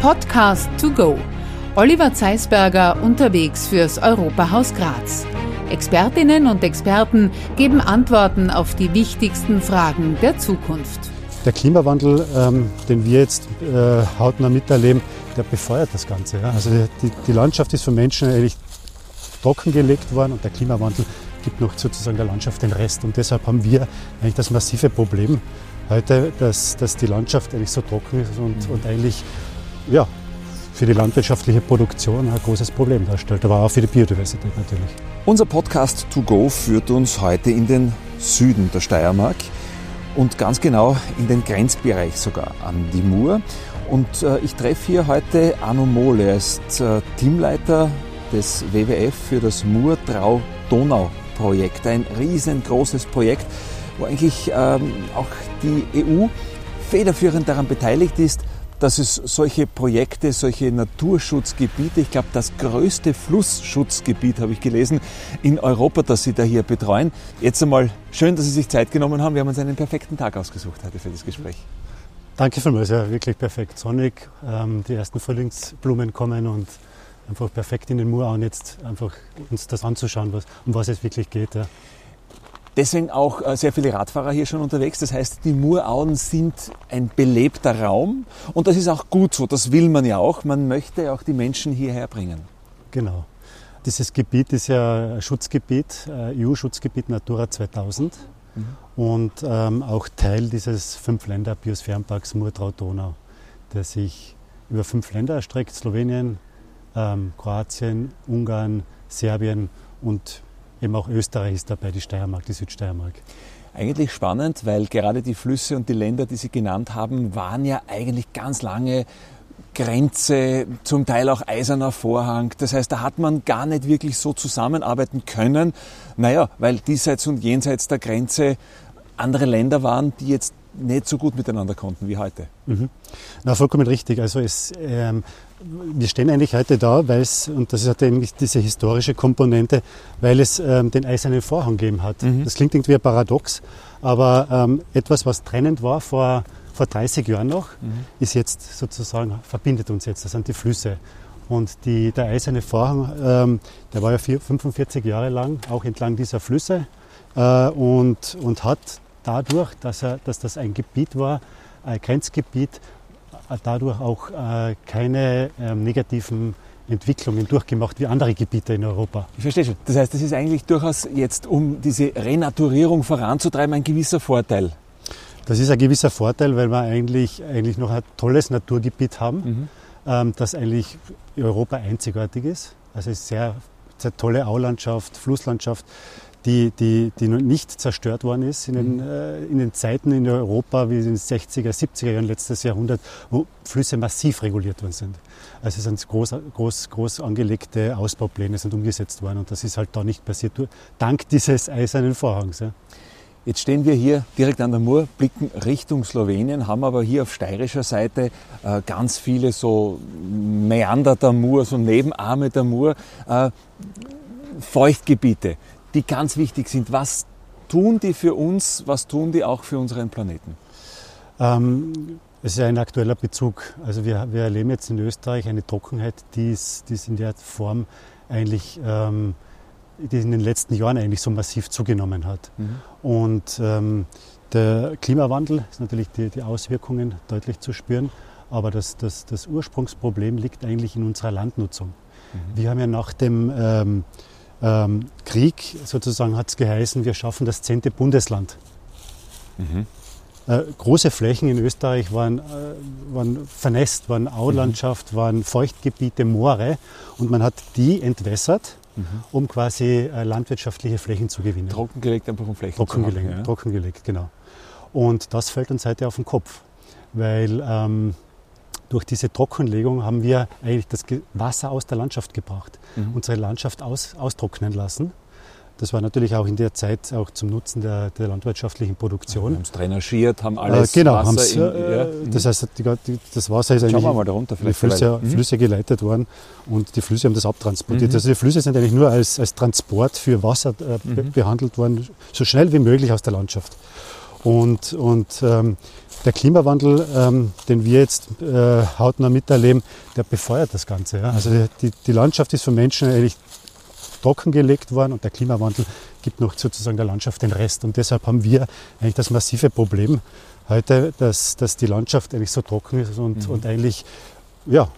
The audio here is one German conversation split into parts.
Podcast to go. Oliver Zeisberger unterwegs fürs Europahaus Graz. Expertinnen und Experten geben Antworten auf die wichtigsten Fragen der Zukunft. Der Klimawandel, ähm, den wir jetzt äh, hautnah miterleben, der befeuert das Ganze. Ja? Also die, die Landschaft ist von Menschen eigentlich trockengelegt worden und der Klimawandel gibt noch sozusagen der Landschaft den Rest. Und deshalb haben wir eigentlich das massive Problem heute, dass, dass die Landschaft eigentlich so trocken ist und, mhm. und eigentlich ja, für die landwirtschaftliche Produktion ein großes Problem darstellt, aber auch für die Biodiversität natürlich. Unser Podcast To Go führt uns heute in den Süden der Steiermark und ganz genau in den Grenzbereich sogar an die Mur. Und äh, ich treffe hier heute Arno Mohle, er ist äh, Teamleiter des WWF für das Mur-Trau-Donau-Projekt. Ein riesengroßes Projekt, wo eigentlich ähm, auch die EU federführend daran beteiligt ist, dass es solche Projekte, solche Naturschutzgebiete, ich glaube das größte Flussschutzgebiet habe ich gelesen in Europa, das Sie da hier betreuen. Jetzt einmal schön, dass Sie sich Zeit genommen haben. Wir haben uns einen perfekten Tag ausgesucht heute für das Gespräch. Danke vielmals, ja, wirklich perfekt sonnig. Ähm, die ersten Frühlingsblumen kommen und einfach perfekt in den Murauen jetzt einfach uns das anzuschauen, was, um was es wirklich geht. Ja. Deswegen auch äh, sehr viele Radfahrer hier schon unterwegs. Das heißt, die Murauen sind ein belebter Raum und das ist auch gut so. Das will man ja auch. Man möchte auch die Menschen hierher bringen. Genau. Dieses Gebiet ist ja Schutzgebiet, äh, EU-Schutzgebiet Natura 2000 mhm. und ähm, auch Teil dieses Fünf-Länder-Biosphärenparks Murtrau-Donau, der sich über fünf Länder erstreckt: Slowenien, ähm, Kroatien, Ungarn, Serbien und eben auch Österreich ist dabei, die Steiermark, die Südsteiermark. Eigentlich spannend, weil gerade die Flüsse und die Länder, die Sie genannt haben, waren ja eigentlich ganz lange Grenze, zum Teil auch eiserner Vorhang. Das heißt, da hat man gar nicht wirklich so zusammenarbeiten können. Naja, weil diesseits und jenseits der Grenze andere Länder waren, die jetzt nicht so gut miteinander konnten wie heute. Mhm. Na, vollkommen richtig. Also es, ähm, wir stehen eigentlich heute da, weil es, und das hat eigentlich diese historische Komponente, weil es ähm, den eisernen Vorhang gegeben hat. Mhm. Das klingt irgendwie paradox, aber ähm, etwas, was trennend war vor, vor 30 Jahren noch, mhm. ist jetzt sozusagen, verbindet uns jetzt. Das sind die Flüsse. Und die, der eiserne Vorhang, ähm, der war ja vier, 45 Jahre lang auch entlang dieser Flüsse äh, und, und hat dadurch, dass, er, dass das ein Gebiet war, ein Grenzgebiet, äh, dadurch auch äh, keine ähm, negativen Entwicklungen durchgemacht wie andere Gebiete in Europa. Ich verstehe schon. Das heißt, das ist eigentlich durchaus jetzt, um diese Renaturierung voranzutreiben, ein gewisser Vorteil. Das ist ein gewisser Vorteil, weil wir eigentlich, eigentlich noch ein tolles Naturgebiet haben, mhm. ähm, das eigentlich in Europa einzigartig ist. Also es ist sehr, sehr tolle Aulandschaft, Flusslandschaft die, die, die nicht zerstört worden ist in den, mhm. äh, in den Zeiten in Europa wie in den 60er, 70er Jahren letztes Jahrhundert, wo Flüsse massiv reguliert worden sind. Also es sind groß, groß, groß angelegte Ausbaupläne sind umgesetzt worden und das ist halt da nicht passiert, dank dieses eisernen Vorhangs. Ja. Jetzt stehen wir hier direkt an der Mur, blicken Richtung Slowenien, haben aber hier auf steirischer Seite äh, ganz viele so Meander der Mur, so Nebenarme der Mur, äh, Feuchtgebiete die ganz wichtig sind. Was tun die für uns, was tun die auch für unseren Planeten? Ähm, es ist ein aktueller Bezug. Also wir, wir erleben jetzt in Österreich eine Trockenheit, die es, in der Form eigentlich, ähm, die in den letzten Jahren eigentlich so massiv zugenommen hat. Mhm. Und ähm, der Klimawandel ist natürlich die, die Auswirkungen deutlich zu spüren, aber das, das, das Ursprungsproblem liegt eigentlich in unserer Landnutzung. Mhm. Wir haben ja nach dem ähm, ähm, Krieg sozusagen hat es geheißen, wir schaffen das zehnte Bundesland. Mhm. Äh, große Flächen in Österreich waren, äh, waren vernässt, waren Aulandschaft, mhm. waren Feuchtgebiete, Moore und man hat die entwässert, mhm. um quasi äh, landwirtschaftliche Flächen zu gewinnen. Trockengelegt einfach um Flächen trockengelegt, zu haben, ja? Trockengelegt, genau. Und das fällt uns heute auf den Kopf, weil ähm, durch diese Trockenlegung haben wir eigentlich das Wasser aus der Landschaft gebracht, mhm. unsere Landschaft aus, austrocknen lassen. Das war natürlich auch in der Zeit auch zum Nutzen der, der landwirtschaftlichen Produktion. Ja, haben es drainagiert, haben alles äh, genau, Wasser in, äh, ja. Das heißt, die, die, das Wasser ist eigentlich mal darunter, die Flüsse, mhm. Flüsse, geleitet worden und die Flüsse haben das abtransportiert. Mhm. Also die Flüsse sind eigentlich nur als, als Transport für Wasser äh, mhm. behandelt worden, so schnell wie möglich aus der Landschaft. Und, und ähm, der Klimawandel, ähm, den wir jetzt äh, hautnah miterleben, der befeuert das Ganze. Ja? Also die, die Landschaft ist von Menschen eigentlich trockengelegt worden und der Klimawandel gibt noch sozusagen der Landschaft den Rest. Und deshalb haben wir eigentlich das massive Problem heute, dass, dass die Landschaft eigentlich so trocken ist und, mhm. und eigentlich ja,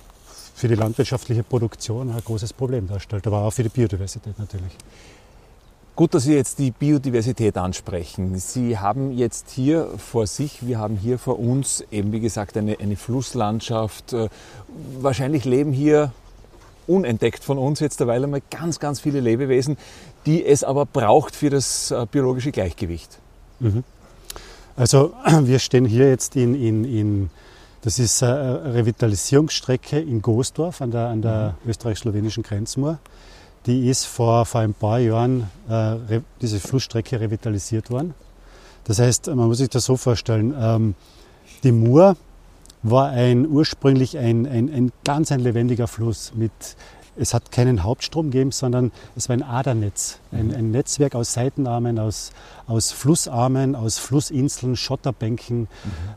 für die landwirtschaftliche Produktion ein großes Problem darstellt, aber auch für die Biodiversität natürlich. Gut, dass Sie jetzt die Biodiversität ansprechen. Sie haben jetzt hier vor sich, wir haben hier vor uns eben wie gesagt eine, eine Flusslandschaft. Äh, wahrscheinlich leben hier unentdeckt von uns jetzt derweil einmal ganz, ganz viele Lebewesen, die es aber braucht für das äh, biologische Gleichgewicht. Mhm. Also wir stehen hier jetzt in, in, in das ist eine Revitalisierungsstrecke in Goosdorf an der, an der mhm. österreich-slowenischen Grenzmauer. Die ist vor, vor ein paar Jahren, äh, diese Flussstrecke revitalisiert worden. Das heißt, man muss sich das so vorstellen, ähm, die Mur war ein, ursprünglich ein, ein, ein ganz ein lebendiger Fluss mit es hat keinen Hauptstrom gegeben, sondern es war ein Adernetz, ein, mhm. ein, Netzwerk aus Seitenarmen, aus, aus Flussarmen, aus Flussinseln, Schotterbänken. Mhm.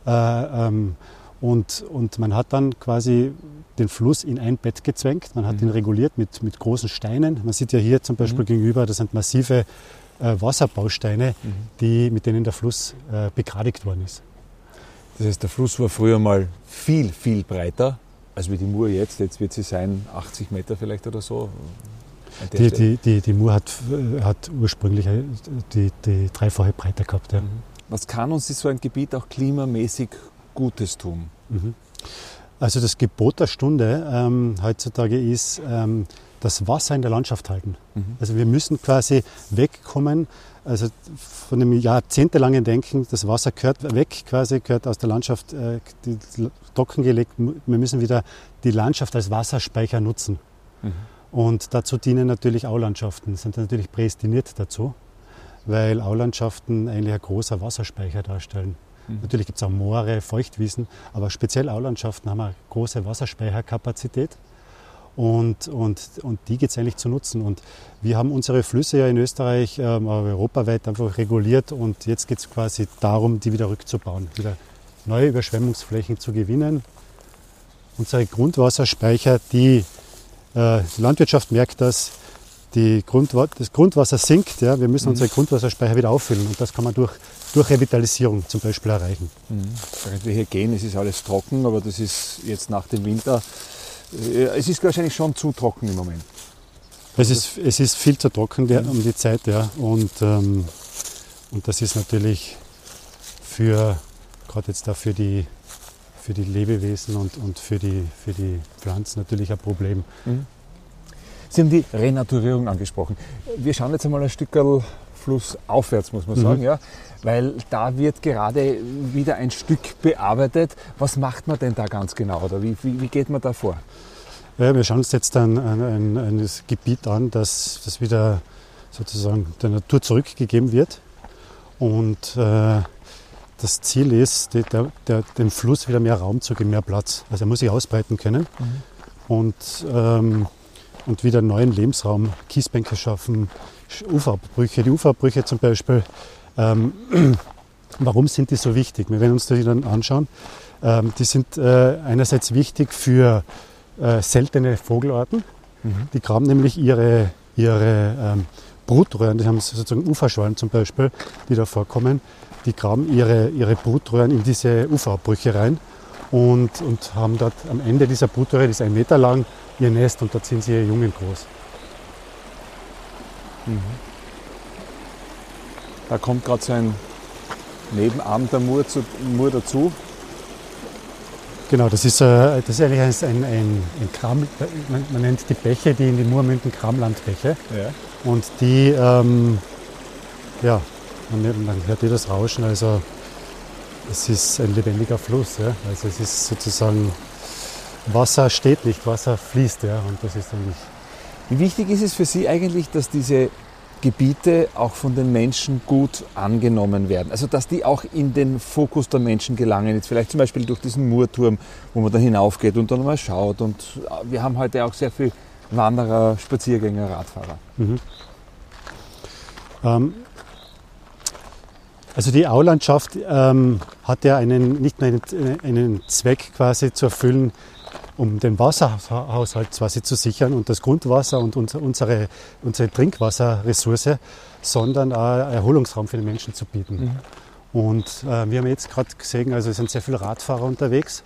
Äh, ähm, und, und man hat dann quasi den Fluss in ein Bett gezwängt, man hat mhm. ihn reguliert mit, mit großen Steinen. Man sieht ja hier zum Beispiel mhm. gegenüber, das sind massive äh, Wasserbausteine, mhm. die, mit denen der Fluss äh, begradigt worden ist. Das heißt, der Fluss war früher mal viel, viel breiter als wie die Mur jetzt. Jetzt wird sie sein 80 Meter vielleicht oder so. Die, die, die, die Mur hat, hat ursprünglich die, die dreifache Breite gehabt. Ja. Mhm. Was kann uns so ein Gebiet auch klimamäßig Gutes tun? Mhm. Also das Gebot der Stunde ähm, heutzutage ist, ähm, das Wasser in der Landschaft halten. Mhm. Also wir müssen quasi wegkommen, also von dem jahrzehntelangen Denken, das Wasser gehört weg, quasi gehört aus der Landschaft äh, die, trockengelegt. Wir müssen wieder die Landschaft als Wasserspeicher nutzen. Mhm. Und dazu dienen natürlich Aulandschaften, sind natürlich prädestiniert dazu, weil Aulandschaften eigentlich ein großer Wasserspeicher darstellen. Mhm. Natürlich gibt es auch Moore, Feuchtwiesen, aber speziell Aulandschaften haben eine große Wasserspeicherkapazität. Und, und, und die geht es eigentlich zu nutzen. Und wir haben unsere Flüsse ja in Österreich, ähm, europaweit einfach reguliert und jetzt geht es quasi darum, die wieder rückzubauen, wieder neue Überschwemmungsflächen zu gewinnen. Unsere Grundwasserspeicher, die, äh, die Landwirtschaft merkt das, die Grundwa das Grundwasser sinkt. Ja, wir müssen mhm. unsere Grundwasserspeicher wieder auffüllen und das kann man durch, durch Revitalisierung zum Beispiel erreichen. Mhm. Während wir hier gehen, es ist alles trocken, aber das ist jetzt nach dem Winter, äh, es ist wahrscheinlich schon zu trocken im Moment. Es ist, es ist viel zu trocken der, um die Zeit, ja. Und, ähm, und das ist natürlich für, gerade jetzt da für die, für die Lebewesen und, und für, die, für die Pflanzen natürlich ein Problem. Mhm. Sie haben die Renaturierung angesprochen. Wir schauen jetzt einmal ein Stück flussaufwärts, muss man mhm. sagen, ja, weil da wird gerade wieder ein Stück bearbeitet. Was macht man denn da ganz genau oder wie, wie, wie geht man da vor? Ja, wir schauen uns jetzt ein, ein, ein, ein Gebiet an, das, das wieder sozusagen der Natur zurückgegeben wird. Und äh, das Ziel ist, die, der, der, dem Fluss wieder mehr Raum zu geben, mehr Platz. Also er muss sich ausbreiten können mhm. und, ähm, und wieder neuen Lebensraum, Kiesbänke schaffen, Uferabbrüche. Die Uferabbrüche zum Beispiel, ähm, warum sind die so wichtig? Wir werden uns die dann anschauen. Ähm, die sind äh, einerseits wichtig für äh, seltene Vogelarten. Mhm. Die graben nämlich ihre, ihre ähm, Brutröhren, die haben sozusagen Uferschwallen zum Beispiel, die da vorkommen, die graben ihre, ihre Brutröhren in diese Uferabbrüche rein und, und haben dort am Ende dieser Brutröhre, die ist ein Meter lang, ihr Nest und dort sind sie ihr Jungen groß. Mhm. Da kommt gerade so ein Nebenarm der Mur, zu, Mur dazu. Genau, das ist, äh, das ist eigentlich ein, ein, ein Kram, man, man, nennt die Bäche, die in die Mur münden, Kramlandbäche. Ja. Und die, ähm, ja, man, man hört hier das Rauschen, also es ist ein lebendiger Fluss. Ja? Also es ist sozusagen, Wasser steht nicht, Wasser fließt. Ja? Und das ist eigentlich wie wichtig ist es für Sie eigentlich, dass diese Gebiete auch von den Menschen gut angenommen werden? Also dass die auch in den Fokus der Menschen gelangen. Jetzt vielleicht zum Beispiel durch diesen Murturm, wo man da hinaufgeht und dann mal schaut. Und wir haben heute auch sehr viel Wanderer, Spaziergänger, Radfahrer. Mhm. Ähm, Also die Aulandschaft ähm, hat ja einen, nicht nur einen, einen, Zweck quasi zu erfüllen, um den Wasserhaushalt quasi zu sichern und das Grundwasser und unsere, unsere Trinkwasserressource, sondern auch Erholungsraum für die Menschen zu bieten. Mhm. Und äh, wir haben jetzt gerade gesehen, also es sind sehr viele Radfahrer unterwegs.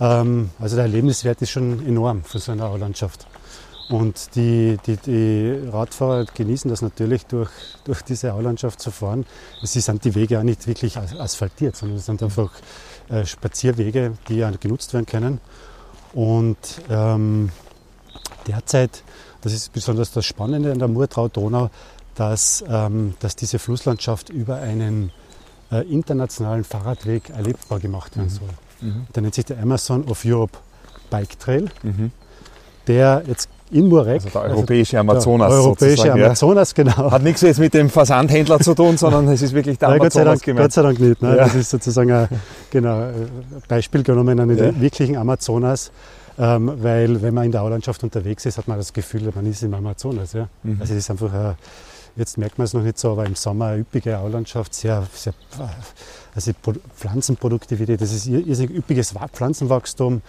Ähm, also der Erlebniswert ist schon enorm für so eine Aulandschaft. Und die, die, die, Radfahrer genießen das natürlich, durch, durch diese Aulandschaft zu fahren. Es sind die Wege auch nicht wirklich asphaltiert, sondern es sind einfach äh, Spazierwege, die ja genutzt werden können. Und ähm, derzeit, das ist besonders das Spannende an der Murtrau-Donau, dass, ähm, dass diese Flusslandschaft über einen äh, internationalen Fahrradweg erlebbar gemacht werden mhm. soll. Mhm. Der nennt sich der Amazon of Europe Bike Trail, mhm. der jetzt in Murek. Also der europäische Amazonas. Der europäische Amazonas, ja. genau. Hat nichts jetzt mit dem Versandhändler zu tun, sondern es ist wirklich der Nein, Amazonas Gott sei Dank, gemeint. Gott sei Dank nicht. Ne? Ja. Das ist sozusagen ein genau, Beispiel genommen an den ja. wirklichen Amazonas. Ähm, weil wenn man in der Aulandschaft unterwegs ist, hat man das Gefühl, man ist im Amazonas. Ja? Mhm. Also es ist einfach, ein, jetzt merkt man es noch nicht so, aber im Sommer eine üppige Aulandschaft, sehr, sehr also Pflanzenproduktivität, das ist irrsinnig üppiges Pflanzenwachstum,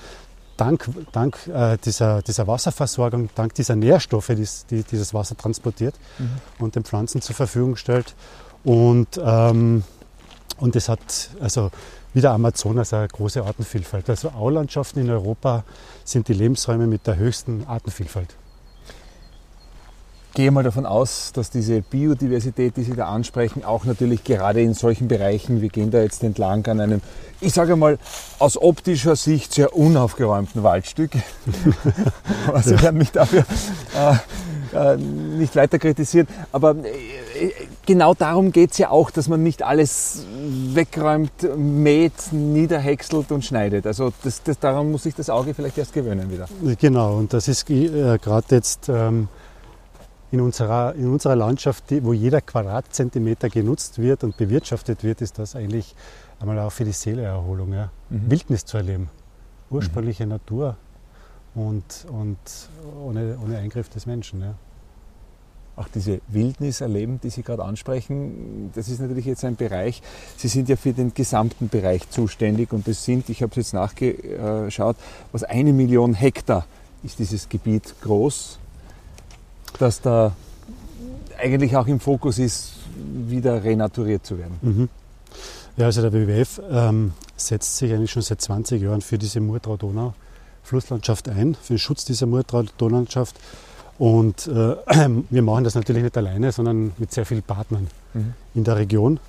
dank, dank äh, dieser, dieser Wasserversorgung, dank dieser Nährstoffe, die, die dieses Wasser transportiert mhm. und den Pflanzen zur Verfügung stellt. Und, ähm, und es hat also wie der Amazonas eine große Artenvielfalt. Also Aulandschaften in Europa sind die Lebensräume mit der höchsten Artenvielfalt gehe mal davon aus, dass diese Biodiversität, die Sie da ansprechen, auch natürlich gerade in solchen Bereichen, wir gehen da jetzt entlang an einem, ich sage mal, aus optischer Sicht sehr unaufgeräumten Waldstück. Aber Sie werden mich dafür äh, äh, nicht weiter kritisieren. Aber äh, genau darum geht es ja auch, dass man nicht alles wegräumt, mäht, niederhäckselt und schneidet. Also das, das, daran muss sich das Auge vielleicht erst gewöhnen wieder. Genau, und das ist äh, gerade jetzt... Ähm, in unserer, in unserer Landschaft, wo jeder Quadratzentimeter genutzt wird und bewirtschaftet wird, ist das eigentlich einmal auch für die Seeleerholung. Ja. Mhm. Wildnis zu erleben, ursprüngliche mhm. Natur und, und ohne, ohne Eingriff des Menschen. Ja. Auch diese Wildnis erleben, die Sie gerade ansprechen, das ist natürlich jetzt ein Bereich. Sie sind ja für den gesamten Bereich zuständig und das sind, ich habe es jetzt nachgeschaut, was eine Million Hektar ist dieses Gebiet groß dass da eigentlich auch im Fokus ist, wieder renaturiert zu werden. Mhm. Ja, also der WWF ähm, setzt sich eigentlich schon seit 20 Jahren für diese Murtrau-Donau-Flusslandschaft ein, für den Schutz dieser Murtrau-Donaulandschaft. Und äh, wir machen das natürlich nicht alleine, sondern mit sehr vielen Partnern mhm. in der Region.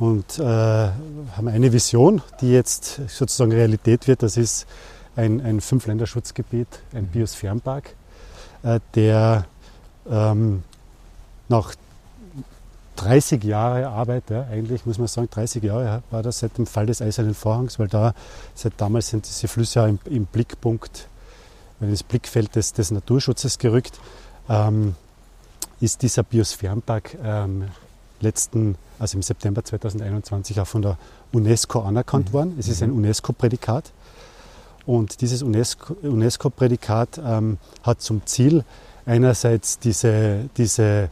Und äh, haben eine Vision, die jetzt sozusagen Realität wird. Das ist ein, ein Fünf-Länder-Schutzgebiet, ein mhm. Biosphärenpark, äh, der ähm, nach 30 Jahre Arbeit, ja, eigentlich muss man sagen, 30 Jahre war das seit dem Fall des Eisernen Vorhangs, weil da seit damals sind diese Flüsse ja im, im Blickpunkt, in das Blickfeld des, des Naturschutzes gerückt, ähm, ist dieser Biosphärenpark ähm, letzten, also im September 2021 auch von der UNESCO anerkannt mhm. worden. Es ist ein mhm. UNESCO-Prädikat. Und dieses UNESCO-Prädikat UNESCO ähm, hat zum Ziel, einerseits diese, diese,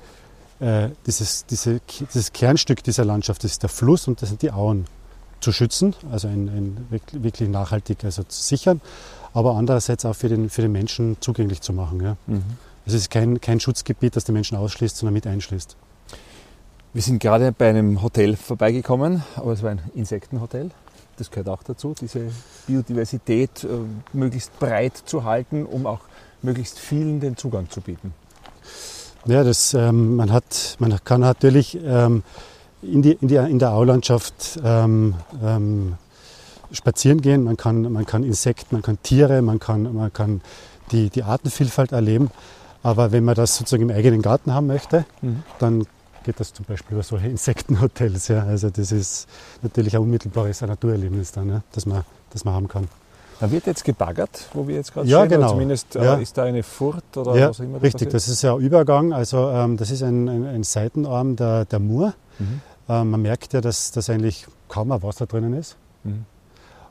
äh, dieses, diese, dieses Kernstück dieser Landschaft, das ist der Fluss und das sind die Auen, zu schützen, also ein, ein wirklich nachhaltig also zu sichern, aber andererseits auch für den, für den Menschen zugänglich zu machen. Ja. Mhm. Es ist kein, kein Schutzgebiet, das den Menschen ausschließt, sondern mit einschließt. Wir sind gerade bei einem Hotel vorbeigekommen, aber es war ein Insektenhotel. Das gehört auch dazu, diese Biodiversität äh, möglichst breit zu halten, um auch möglichst vielen den Zugang zu bieten? Ja, das, ähm, man, hat, man kann natürlich ähm, in, die, in, die, in der Aulandschaft ähm, ähm, spazieren gehen, man kann, man kann Insekten, man kann Tiere, man kann, man kann die, die Artenvielfalt erleben. Aber wenn man das sozusagen im eigenen Garten haben möchte, mhm. dann geht das zum Beispiel über solche Insektenhotels. Ja. Also das ist natürlich ein unmittelbares Naturerlebnis dann, ja, das, man, das man haben kann. Da wird jetzt gebaggert, wo wir jetzt gerade ja, stehen. Genau. zumindest äh, ja. ist da eine Furt oder ja, was auch immer. Das richtig, passiert? das ist ja ein Übergang. Also ähm, das ist ein, ein, ein, Seitenarm der, der Mur. Mhm. Ähm, man merkt ja, dass, dass eigentlich kaum ein Wasser drinnen ist. Mhm.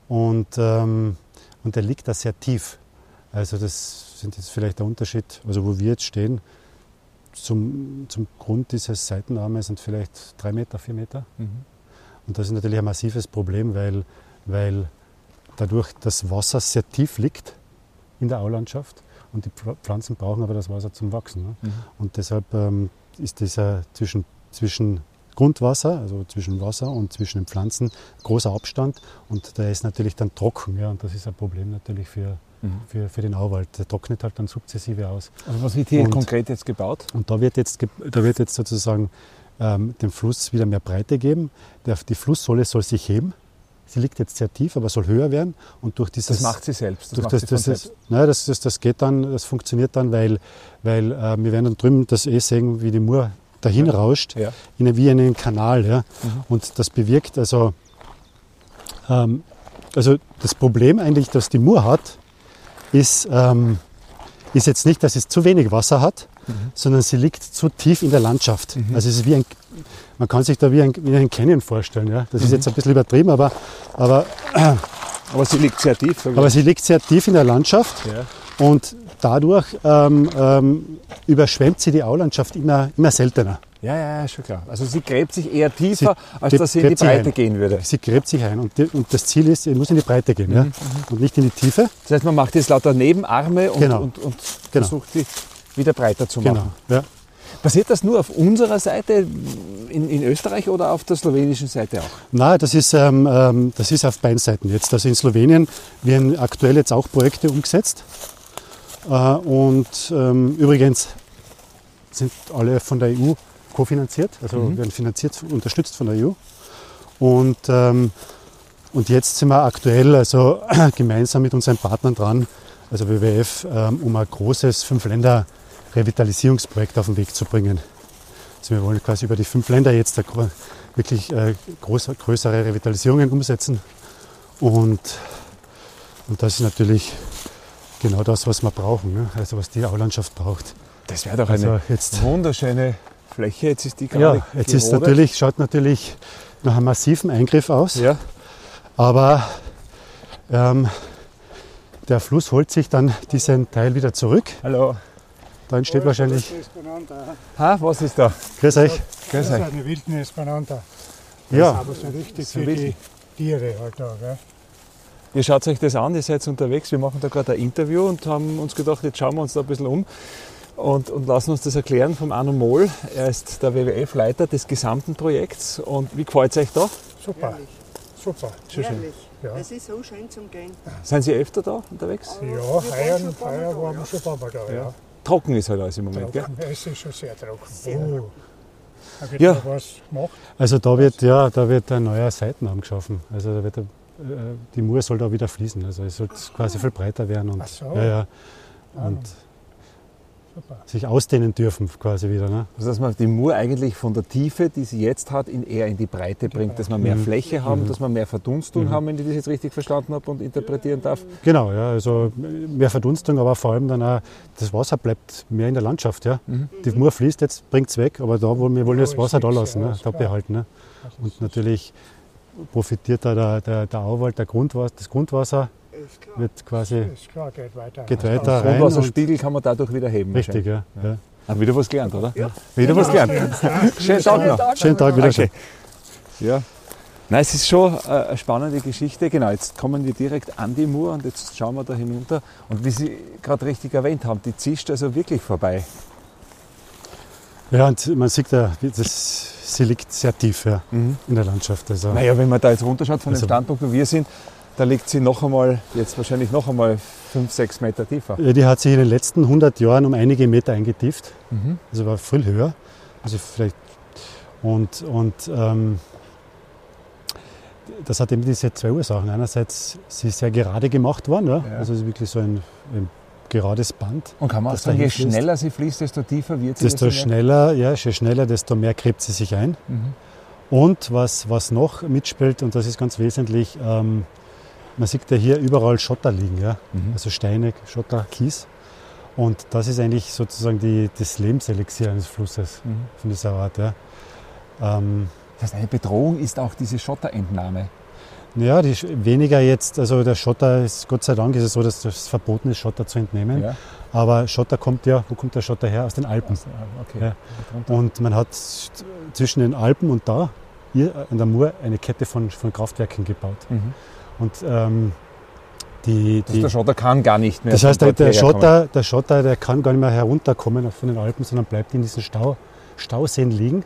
Und, ähm, und der liegt da sehr tief. Also das sind jetzt vielleicht der Unterschied, also wo wir jetzt stehen, zum, zum Grund dieses Seitenarmes sind vielleicht drei Meter, vier Meter. Mhm. Und das ist natürlich ein massives Problem, weil, weil dadurch das Wasser sehr tief liegt in der Aulandschaft und die Pflanzen brauchen aber das Wasser zum Wachsen. Ne? Mhm. Und deshalb ähm, ist dieser zwischen, zwischen Grundwasser, also zwischen Wasser und zwischen den Pflanzen, großer Abstand und der ist natürlich dann trocken. Ja, und das ist ein Problem natürlich für, mhm. für, für den Auwald. Der trocknet halt dann sukzessive aus. Also was wird hier und, konkret jetzt gebaut? Und da wird jetzt, da wird jetzt sozusagen ähm, dem Fluss wieder mehr Breite geben. Der, die Flusssohle soll sich heben. Sie liegt jetzt sehr tief, aber soll höher werden. Und durch dieses, das macht sie selbst. Das, durch das, das, selbst. Nein, das, das, das geht dann, das funktioniert dann, weil, weil äh, wir werden dann drüben das eh sehen, wie die Mur dahin ja. rauscht, ja. in, wie in einen Kanal. Ja? Mhm. Und das bewirkt also, ähm, also das Problem eigentlich, das die Mur hat, ist, ähm, ist jetzt nicht, dass es zu wenig Wasser hat, mhm. sondern sie liegt zu tief in der Landschaft. Mhm. Also es ist wie ein, man kann sich da wie ein, wie ein Canyon vorstellen. Ja? Das ist mhm. jetzt ein bisschen übertrieben, aber, aber, aber sie liegt sehr tief. Aber sie liegt sehr tief in der Landschaft. Ja. Und dadurch ähm, ähm, überschwemmt sie die Aulandschaft immer, immer seltener. Ja, ja, schon klar. Also sie gräbt sich eher tiefer, sie als dass sie in die Breite gehen würde. Sie gräbt sich ein und, die, und, das Ziel ist, sie muss in die Breite gehen mhm, ja? Mhm. und nicht in die Tiefe. Das heißt, man macht jetzt lauter Nebenarme und, genau. und, und genau. versucht sie wieder breiter zu machen. Genau. Ja. Passiert das nur auf unserer Seite in, in, Österreich oder auf der slowenischen Seite auch? Nein, das ist, ähm, ähm das ist auf beiden Seiten jetzt. Also in Slowenien werden aktuell jetzt auch Projekte umgesetzt. Äh, und ähm, übrigens sind alle von der EU kofinanziert, also mhm. werden finanziert, unterstützt von der EU. Und, ähm, und jetzt sind wir aktuell also gemeinsam mit unseren Partnern dran, also WWF, ähm, um ein großes Fünf-Länder-Revitalisierungsprojekt auf den Weg zu bringen. Also wir wollen quasi über die fünf Länder jetzt wirklich äh, groß, größere Revitalisierungen umsetzen. Und, und das ist natürlich genau das, was wir brauchen, ne? also was die Aulandschaft braucht. Das wäre doch eine also wunderschöne Fläche. Jetzt ist die gerade Ja, jetzt ist natürlich, schaut natürlich nach einem massiven Eingriff aus. Ja. Aber ähm, der Fluss holt sich dann diesen Teil wieder zurück. Hallo. Da entsteht oh, wahrscheinlich. Ha, was ist da? Grüß euch. Grüß euch. Das ist eine Wildnis benannter. Ja. aber so richtig so für wild. die Tiere halt da. Gell? Ihr schaut euch das an, ihr seid unterwegs. Wir machen da gerade ein Interview und haben uns gedacht, jetzt schauen wir uns da ein bisschen um und, und lassen uns das erklären vom Arno Mohl. Er ist der WWF-Leiter des gesamten Projekts. Und wie gefällt es euch da? Super. Herrlich. Super. Schön. Herrlich. Ja. Es ist so schön zum Gehen. Sind Sie öfter da unterwegs? Ja, heuer, heuer waren wir schon ein paar Mal da. Ja. Ja. Trocken ist halt alles im Moment, trocken. gell? Es ist schon sehr trocken. Sehr oh. Da wird ja. was gemacht. Also da wird, ja, da wird ein neuer Seitenarm geschaffen. Also da wird äh, die Mur soll da wieder fließen. Also es soll quasi viel breiter werden. Und, Ach so. ja, ja. Und Super. Sich ausdehnen dürfen quasi wieder. Ne? Also dass man die Mur eigentlich von der Tiefe, die sie jetzt hat, in eher in die Breite bringt, dass wir mehr mhm. Fläche haben, mhm. dass wir mehr Verdunstung mhm. haben, wenn ich das jetzt richtig verstanden habe und interpretieren darf. Genau, ja, also mehr Verdunstung, aber vor allem dann auch, das Wasser bleibt mehr in der Landschaft. Ja? Mhm. Die Mur fließt jetzt, bringt es weg, aber da wollen wir wollen das Wasser da lassen, ne? da behalten. Ne? Und natürlich profitiert da der, der, der Auwald, der Grundwasser, das Grundwasser wird quasi ist klar, geht weiter, geht weiter rein. Grundwasserspiegel kann man dadurch wieder heben. Richtig, ja. ja. Haben wieder was gelernt, oder? Ja. Wieder was gelernt. Schönen Tag noch. Schönen Tag wieder. Okay. Ja. Nein, es ist schon äh, eine spannende Geschichte. Genau, jetzt kommen wir direkt an die Mur und jetzt schauen wir da hinunter. Und wie Sie gerade richtig erwähnt haben, die zischt also wirklich vorbei. Ja, und man sieht ja, das, sie liegt sehr tief ja, mhm. in der Landschaft. Also, naja, wenn man da jetzt runterschaut von also, dem Standpunkt, wo wir sind, da liegt sie noch einmal, jetzt wahrscheinlich noch einmal 5, 6 Meter tiefer. Ja, die hat sich in den letzten 100 Jahren um einige Meter eingetieft. Mhm. Also war viel höher. Also vielleicht und, und ähm, das hat eben diese zwei Ursachen. Einerseits, sie ist sehr gerade gemacht worden, ja? Ja. also ist wirklich so ein, ein, gerades Band. Und kann man auch sagen, je schneller sie fließt, desto tiefer wird sie? Desto schneller, ja, je schneller, desto mehr gräbt sie sich ein. Mhm. Und was, was noch mitspielt, und das ist ganz wesentlich, ähm, man sieht ja hier überall Schotter liegen, ja? Mhm. also Steine, Schotter, Kies. Und das ist eigentlich sozusagen die, das Lebenselixier eines Flusses mhm. von dieser Art. Ja. Ähm, das heißt, eine Bedrohung ist auch diese Schotterentnahme. Ja, die, weniger jetzt, also der Schotter ist, Gott sei Dank ist es so, dass es verboten ist, Schotter zu entnehmen. Ja. Aber Schotter kommt ja, wo kommt der Schotter her? Aus den Alpen. Okay. Ja. Und man hat zwischen den Alpen und da hier an der Mur eine Kette von, von Kraftwerken gebaut. Mhm. Und ähm, die, die, der Schotter kann gar nicht mehr. das heißt, der, der. Schotter, der Schotter, der kann gar nicht mehr herunterkommen von den Alpen, sondern bleibt in diesen Stau, Stauseen liegen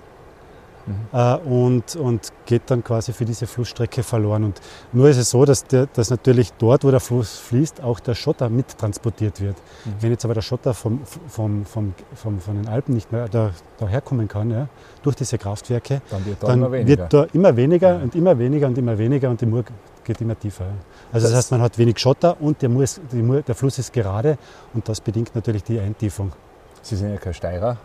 Mhm. äh, und, und geht dann quasi für diese Flussstrecke verloren. Und nur ist es so, dass, der, dass natürlich dort, wo der Fluss fließt, auch der Schotter mittransportiert wird. Mhm. Wenn jetzt aber der Schotter vom, vom, vom, vom, von den Alpen nicht mehr da, daherkommen kann, ja, durch diese Kraftwerke, Dann wird da dann immer weniger. wird da immer weniger und immer weniger und immer weniger und die Mur geht immer tiefer. ja. Also das, heißt, man hat wenig Schotter und der, Mur, der Fluss ist gerade und das bedingt natürlich die Eintiefung. Sie sind ja kein Steirer,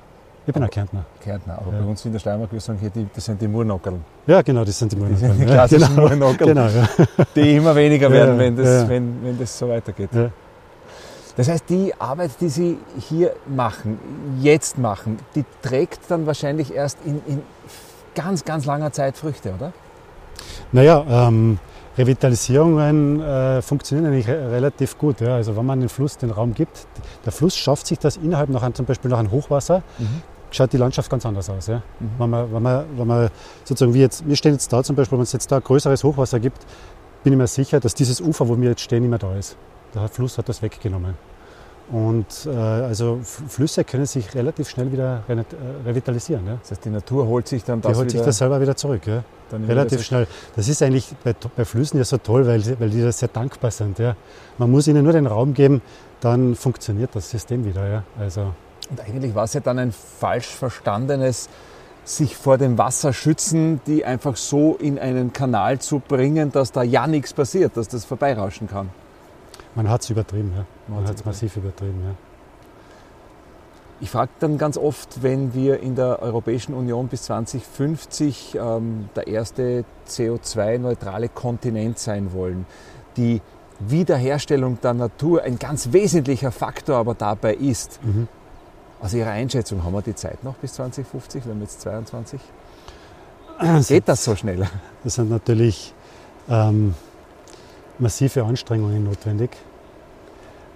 Ich bin ein Kärntner. Kärntner, aber Ja. bei uns in der Steiermark, wir sagen hier, die, das sind die Murnockerl, Ja, genau, das sind die Murnockeln. die Ja, klassischen genau, Murnockeln. genau, ja. die immer weniger Ja, werden, wenn das, ja. wenn, wenn das so weitergeht. Ja. Das heißt, die Arbeit, die Sie hier machen, jetzt machen, die trägt dann wahrscheinlich erst in, in ganz, ganz langer Zeit Früchte, oder? Naja, ähm, Revitalisierungen äh, funktionieren eigentlich re relativ gut. Ja. Also wenn man den Fluss den Raum gibt, der Fluss schafft sich das innerhalb nach einem, zum Beispiel nach einem Hochwasser, schaut die Landschaft ganz anders aus. Ja. Mhm. Wenn, man, wenn, man, wenn man sozusagen wie jetzt, wir stehen jetzt da zum Beispiel, wenn es jetzt da ein größeres Hochwasser gibt, bin ich mir sicher, dass dieses Ufer, wo wir jetzt stehen, nicht mehr da ist. Der Fluss hat das weggenommen. Und äh, also Flüsse können sich relativ schnell wieder re äh, revitalisieren. Ja. Das heißt, die Natur holt sich dann Die das holt wieder, sich das selber wieder zurück. Ja. Relativ schnell. Das ist eigentlich bei, bei Flüssen ja so toll, weil, weil die da sehr dankbar sind. Ja. Man muss ihnen nur den Raum geben, dann funktioniert das System wieder. Ja. Also, Und eigentlich war es ja dann ein falsch verstandenes sich vor dem Wasser schützen, die einfach so in einen Kanal zu bringen, dass da ja nichts passiert, dass das vorbeirauschen kann. Man hat es übertrieben. Ja. Man hat es massiv übertrieben. Ja. Ich frage dann ganz oft, wenn wir in der Europäischen Union bis 2050 ähm, der erste CO2-neutrale Kontinent sein wollen, die Wiederherstellung der Natur ein ganz wesentlicher Faktor aber dabei ist. Mhm. Aus Ihrer Einschätzung haben wir die Zeit noch bis 2050, wenn wir jetzt 22? Das Geht das so schnell? Das sind natürlich ähm, massive Anstrengungen notwendig.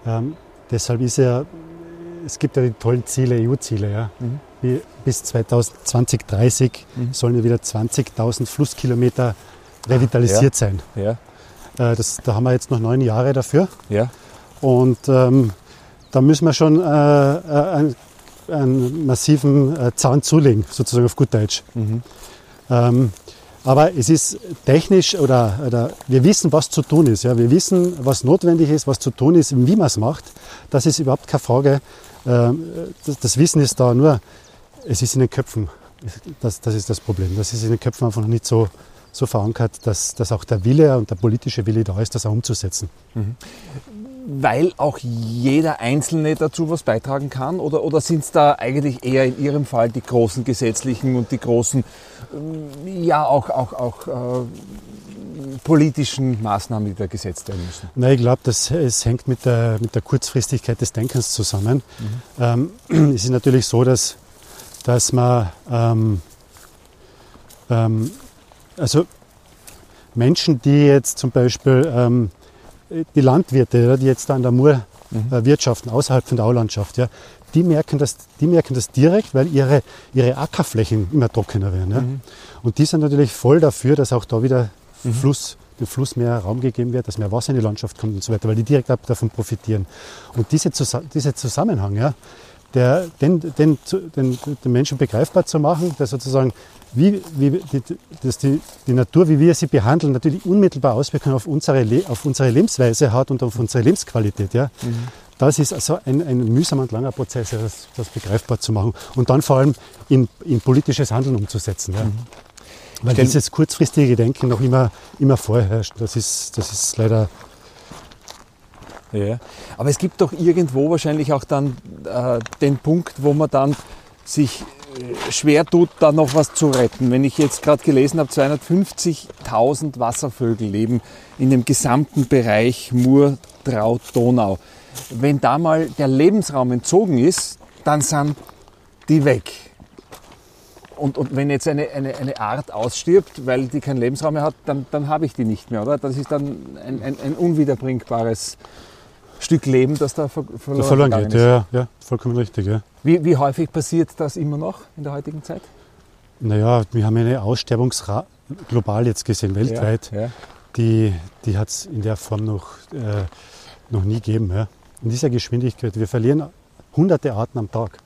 Ähm, deshalb ist ja, es gibt ja die tollen Ziele, EU-Ziele. Ja. Mhm. Wie Bis 2030 Mhm. sollen ja wieder 20.000 Flusskilometer revitalisiert sein. Ja, Äh, das, da haben wir jetzt noch neun Jahre dafür. ja. Und ähm, da müssen wir schon äh, äh, einen, einen massiven äh, Zahn zulegen, sozusagen auf gut Deutsch. Mhm. Ähm, aber es ist technisch oder, oder wir wissen, was zu tun ist. Ja? Wir wissen, was notwendig ist, was zu tun ist, wie man es macht. Das ist überhaupt keine Frage. Ähm, das, das Wissen ist da nur, es ist in den Köpfen. Das, das ist das Problem. Das ist in den Köpfen einfach noch nicht so, so verankert, dass, dass auch der Wille und der politische Wille da ist, das auch umzusetzen. Weil auch jeder Einzelne dazu was beitragen kann? Oder, oder sind es da eigentlich eher in Ihrem Fall die großen gesetzlichen und die großen, ähm, ja auch, auch, auch äh, politischen Maßnahmen, die da gesetzt werden müssen? Na, ich glaube, es hängt mit der, mit der Kurzfristigkeit des Denkens zusammen. Ähm, es ist natürlich so, dass, dass man ähm, ähm, also Menschen, die jetzt zum Beispiel ähm, die Landwirte, die jetzt da an der Mur äh, wirtschaften, außerhalb von der Aulandschaft, ja, die, merken das, die merken das direkt, weil ihre, ihre Ackerflächen immer trockener werden. Ja. Und die sind natürlich voll dafür, dass auch da wieder Fluss, dem Fluss mehr Raum gegeben wird, dass mehr Wasser in die Landschaft kommt und so weiter, weil die direkt davon profitieren. Und diese, Zusa dieser Zusammenhang, ja, der, den, den, den, den Menschen begreifbar zu machen, der sozusagen, wie, wie die, dass die, die Natur, wie wir sie behandeln, natürlich unmittelbar Auswirkungen auf unsere, Le auf unsere Lebensweise hat und auf unsere Lebensqualität. Ja. Das ist also ein, ein mühsamer und langer Prozess, das, das begreifbar zu machen und dann vor allem in, in politisches Handeln umzusetzen. Ja. Weil Stell- dieses kurzfristige Denken noch immer, immer vorherrscht. Das ist, das ist leider Ja. Aber es gibt doch irgendwo wahrscheinlich auch dann äh, den Punkt, wo man dann sich äh, schwer tut, da noch was zu retten. Wenn ich jetzt gerade gelesen habe, 250.000 Wasservögel leben in dem gesamten Bereich Mur, Traut, Donau. Wenn da mal der Lebensraum entzogen ist, dann sind die weg. Und, und wenn jetzt eine, eine, eine Art ausstirbt, weil die keinen Lebensraum mehr hat, dann, dann habe ich die nicht mehr, oder? Das ist dann ein, ein, ein unwiederbringbares Stück Leben, das da ver verloren, verloren gegangen geht. ist. Ja, ja, vollkommen richtig. Ja. Wie, wie häufig passiert das immer noch in der heutigen Zeit? Naja, wir haben eine Aussterbungsra global jetzt gesehen, weltweit, Ja, ja. die, die hat es in der Form noch, äh, noch nie gegeben. Ja. In dieser Geschwindigkeit. Wir verlieren hunderte Arten am Tag.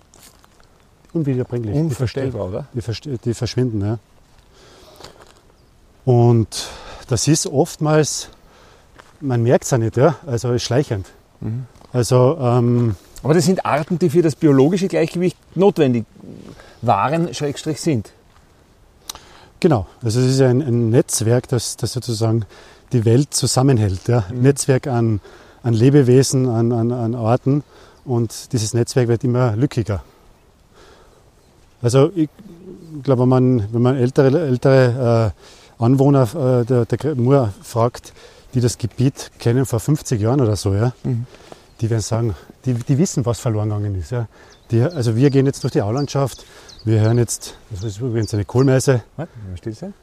Unwiederbringlich. Die Unvorstellbar, oder? die, verst- die verschwinden. Ja. Und das ist oftmals, man merkt es ja nicht, ja? also schleichend. Mhm. Also ähm, Aber das sind Arten, die für das biologische Gleichgewicht notwendig waren, Schrägstrich sind. genau, also es ist ein, ein Netzwerk, das, das sozusagen die Welt zusammenhält. Ja? Ein Netzwerk an, an Lebewesen, an, an, an Arten und dieses Netzwerk wird immer lückiger. Also ich glaube, wenn man, wenn man ältere, ältere äh, Anwohner äh, der, der Mur fragt, die das Gebiet kennen vor 50 Jahren oder so, ja, Mhm. die werden sagen, die, die wissen, was verloren gegangen ist. Ja. Die, also wir gehen jetzt durch die Aulandschaft, wir hören jetzt, das ist übrigens eine Kohlmeise, Warte, mal still sein.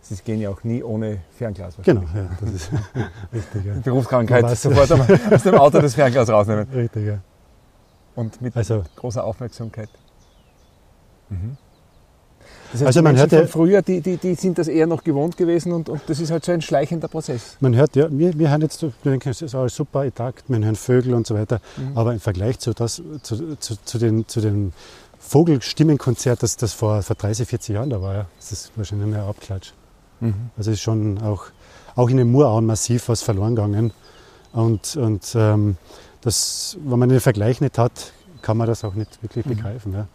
Sie gehen ja auch nie ohne Fernglas. genau, ja, das ist richtig. Ja. Berufskrankheit, sofort aus dem Auto das Fernglas rausnehmen. Richtig, ja. Und mit Also, großer Aufmerksamkeit. Mhm. Das heißt, Also die man hört ja- von früher, die, die, die sind das eher noch gewohnt gewesen und, und das ist halt so ein schleichender Prozess. man hört, ja, wir, wir hören jetzt, wir denken, es ist alles super intakt, wir hören Vögel und so weiter, Mhm. aber im Vergleich zu, das, zu, zu, zu den, zu den Vogelstimmenkonzert, das, das vor, vor 30, 40 Jahren da war, ja, das ist wahrscheinlich mehr Abklatsch. Mhm. Also ist schon auch, auch in den Murauen massiv was verloren gegangen. Und, und ähm, das, wenn man den Vergleich nicht hat, kann man das auch nicht wirklich Mhm. begreifen. Ja.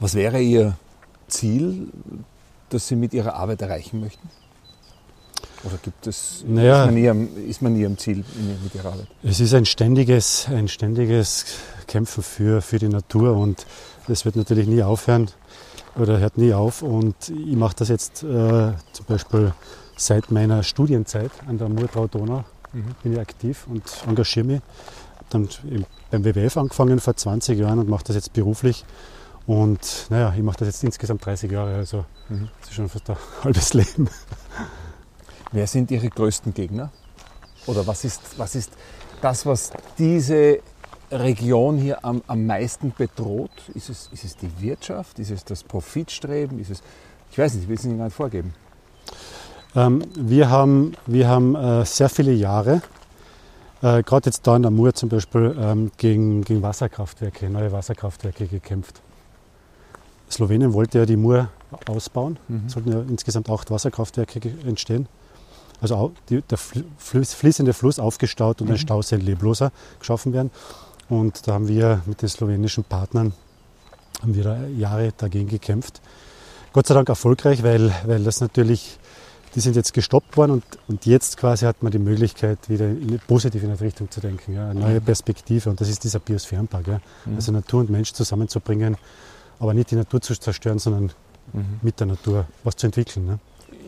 Was wäre Ihr Ziel, das Sie mit Ihrer Arbeit erreichen möchten? Oder gibt es, Naja. ist, man nie am, ist man nie am Ziel in- mit Ihrer Arbeit? Es ist ein ständiges, ein ständiges Kämpfen für, für die Natur und das wird natürlich nie aufhören oder hört nie auf. Und ich mache das jetzt äh, zum Beispiel seit meiner Studienzeit an der Murtrau-Donau Mhm. bin ich aktiv und engagiere mich. Dann im- beim WWF angefangen vor 20 Jahren und mache das jetzt beruflich. Und naja, ich mache das jetzt insgesamt 30 Jahre, also Mhm. das ist schon fast ein halbes Leben. Wer sind Ihre größten Gegner? Oder was ist, was ist das, was diese Region hier am, am meisten bedroht? Ist es, ist es die Wirtschaft? Ist es das Profitstreben? Ist es, ich weiß nicht, ich will es Ihnen gar nicht vorgeben. Ähm, wir haben, wir haben äh, sehr viele Jahre, äh, gerade jetzt da in der Mur zum Beispiel, ähm, gegen, gegen Wasserkraftwerke, neue Wasserkraftwerke gekämpft. Slowenien wollte ja die Mur ausbauen. Mhm. Es sollten ja insgesamt acht Wasserkraftwerke entstehen. Also die, der fl- fließ- fließende Fluss aufgestaut und ein Stausee Leblosa geschaffen werden. Und da haben wir mit den slowenischen Partnern haben wir da Jahre dagegen gekämpft. Gott sei Dank erfolgreich, weil, weil das natürlich, die sind jetzt gestoppt worden und, und jetzt quasi hat man die Möglichkeit, wieder in eine positive Richtung zu denken, ja, eine neue Perspektive und das ist dieser Biosphärenpark. Ja. Also Natur und Mensch zusammenzubringen, aber nicht die Natur zu zerstören, sondern mit der Natur was zu entwickeln. Ne?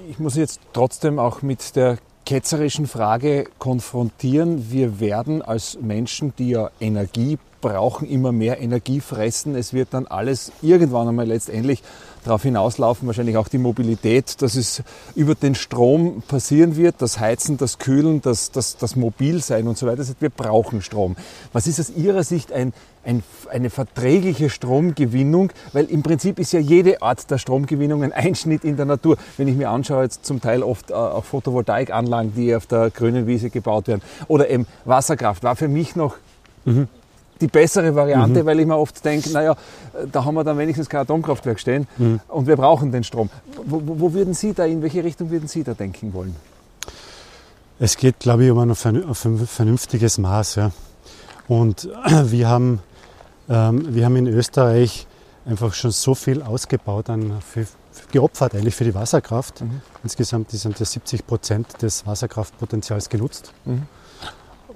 Ich muss jetzt trotzdem auch mit der ketzerischen Frage konfrontieren. Wir werden als Menschen, die ja Energie brauchen, immer mehr Energie fressen. Es wird dann alles irgendwann einmal letztendlich darauf hinauslaufen, wahrscheinlich auch die Mobilität, dass es über den Strom passieren wird, das Heizen, das Kühlen, das, das, das Mobilsein und so weiter. Wir brauchen Strom. Was ist aus Ihrer Sicht ein, ein, eine verträgliche Stromgewinnung? Weil im Prinzip ist ja jede Art der Stromgewinnung ein Einschnitt in der Natur. Wenn ich mir anschaue, jetzt zum Teil oft äh, auch Photovoltaikanlagen, die auf der grünen Wiese gebaut werden, oder eben Wasserkraft, war für mich noch die bessere Variante, weil ich mir oft denke, naja, da haben wir dann wenigstens kein Atomkraftwerk stehen und wir brauchen den Strom. Wo, wo, würden Sie da, in welche Richtung würden Sie da denken wollen? Es geht, glaube ich, um ein vernünftiges Maß. Ja. Und wir haben, ähm, wir haben in Österreich einfach schon so viel ausgebaut, an, für, geopfert eigentlich für die Wasserkraft. Mhm. Insgesamt sind ja 70 Prozent des Wasserkraftpotenzials genutzt. Mhm.